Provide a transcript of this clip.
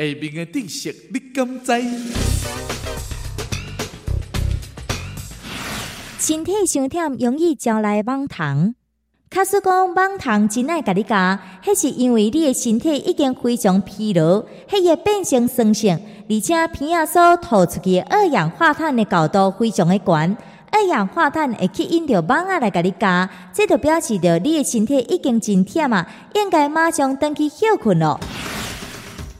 下面的知识你敢知？身体伤忝容易招来蠓虫。卡斯讲蠓虫真爱甲你咬，迄是因为你的身体已经非常疲劳，血液变成酸性，而且鼻仔所吐出去的二氧化碳的高度非常的悬。二氧化碳会吸引着蠓仔来甲你咬，这就表示着你的身体已经真忝啊，应该马上登去休困咯。